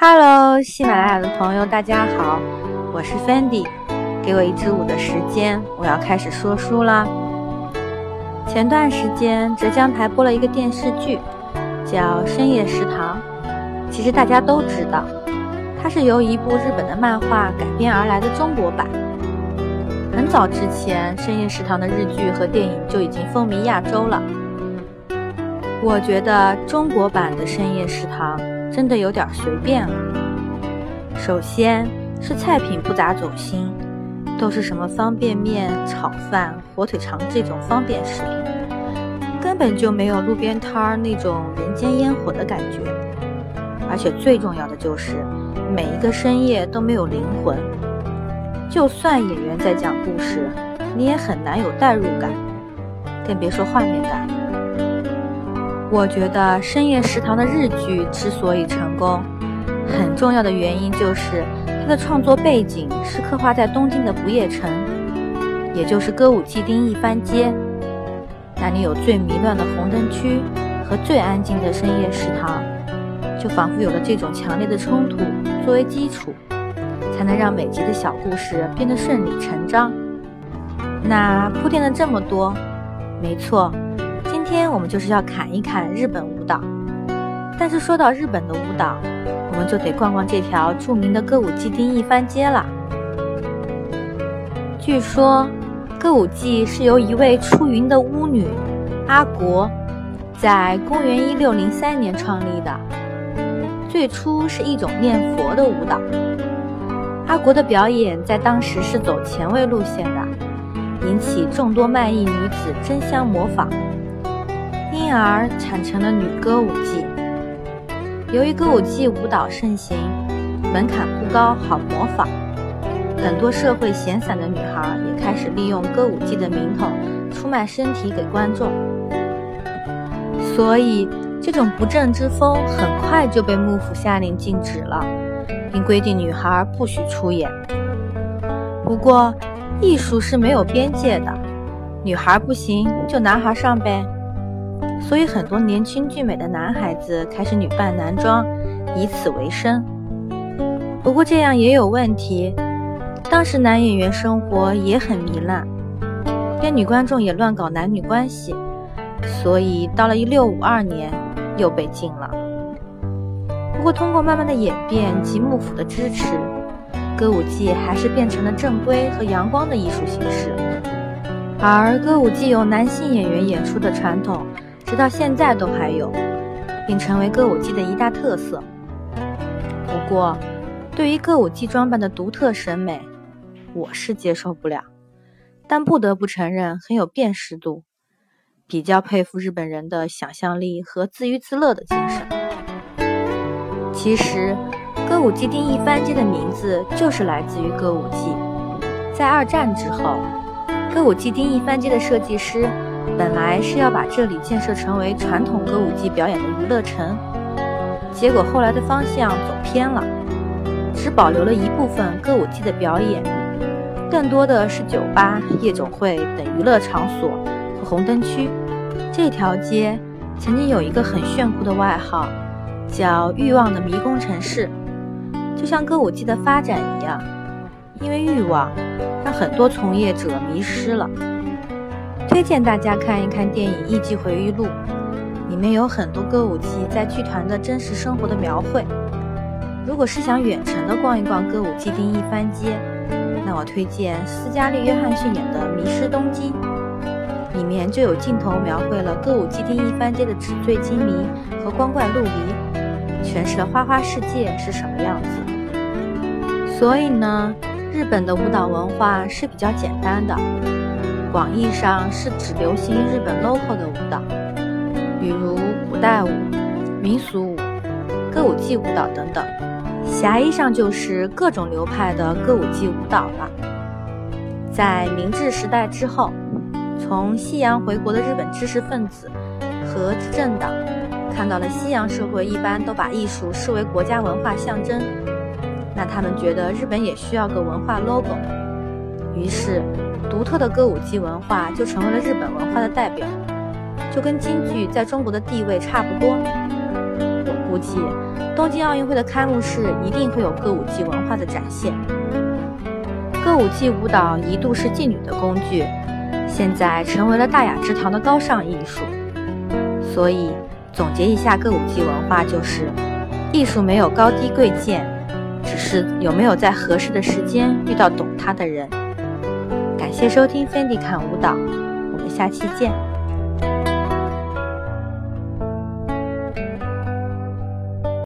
Hello，喜马拉雅的朋友，大家好，我是 Fendi，给我一支舞的时间，我要开始说书啦。前段时间浙江台播了一个电视剧，叫《深夜食堂》，其实大家都知道，它是由一部日本的漫画改编而来的中国版。很早之前，《深夜食堂》的日剧和电影就已经风靡亚洲了。我觉得中国版的《深夜食堂》。真的有点随便了。首先是菜品不咋走心，都是什么方便面、炒饭、火腿肠这种方便食品，根本就没有路边摊儿那种人间烟火的感觉。而且最重要的就是，每一个深夜都没有灵魂。就算演员在讲故事，你也很难有代入感，更别说画面感。我觉得深夜食堂的日剧之所以成功，很重要的原因就是它的创作背景是刻画在东京的不夜城，也就是歌舞伎町一番街。那里有最迷乱的红灯区和最安静的深夜食堂，就仿佛有了这种强烈的冲突作为基础，才能让每集的小故事变得顺理成章。那铺垫了这么多，没错。今天我们就是要侃一侃日本舞蹈，但是说到日本的舞蹈，我们就得逛逛这条著名的歌舞伎町一番街了。据说，歌舞伎是由一位出云的巫女阿国，在公元一六零三年创立的。最初是一种念佛的舞蹈，阿国的表演在当时是走前卫路线的，引起众多卖艺女子争相模仿。因而产成了女歌舞伎。由于歌舞伎舞蹈盛行，门槛不高，好模仿，很多社会闲散的女孩也开始利用歌舞伎的名头出卖身体给观众。所以，这种不正之风很快就被幕府下令禁止了，并规定女孩不许出演。不过，艺术是没有边界的，女孩不行就男孩上呗。所以，很多年轻俊美的男孩子开始女扮男装，以此为生。不过这样也有问题，当时男演员生活也很糜烂，连女观众也乱搞男女关系，所以到了一六五二年又被禁了。不过，通过慢慢的演变及幕府的支持，歌舞伎还是变成了正规和阳光的艺术形式。而歌舞伎有男性演员演出的传统。直到现在都还有，并成为歌舞伎的一大特色。不过，对于歌舞伎装扮的独特审美，我是接受不了。但不得不承认，很有辨识度。比较佩服日本人的想象力和自娱自乐的精神。其实，歌舞伎町一番街的名字就是来自于歌舞伎。在二战之后，歌舞伎町一番街的设计师。本来是要把这里建设成为传统歌舞伎表演的娱乐城，结果后来的方向走偏了，只保留了一部分歌舞伎的表演，更多的是酒吧、夜总会等娱乐场所和红灯区。这条街曾经有一个很炫酷的外号，叫“欲望的迷宫城市”，就像歌舞伎的发展一样，因为欲望让很多从业者迷失了。推荐大家看一看电影《艺伎回忆录》，里面有很多歌舞伎在剧团的真实生活的描绘。如果是想远程的逛一逛歌舞伎町一番街，那我推荐斯嘉丽·约翰逊演的《迷失东京》，里面就有镜头描绘了歌舞伎町一番街的纸醉金迷和光怪陆离，诠释了花花世界是什么样子。所以呢，日本的舞蹈文化是比较简单的。广义上是指流行日本 local 的舞蹈，比如古代舞、民俗舞、歌舞伎舞蹈等等；狭义上就是各种流派的歌舞伎舞蹈了。在明治时代之后，从西洋回国的日本知识分子和执政党看到了西洋社会一般都把艺术视为国家文化象征，那他们觉得日本也需要个文化 logo，于是。独特的歌舞伎文化就成为了日本文化的代表，就跟京剧在中国的地位差不多。我估计，东京奥运会的开幕式一定会有歌舞伎文化的展现。歌舞伎舞蹈一度是妓女的工具，现在成为了大雅之堂的高尚艺术。所以，总结一下歌舞伎文化就是：艺术没有高低贵贱，只是有没有在合适的时间遇到懂它的人。感谢收听 Fendi 看舞蹈，我们下期见。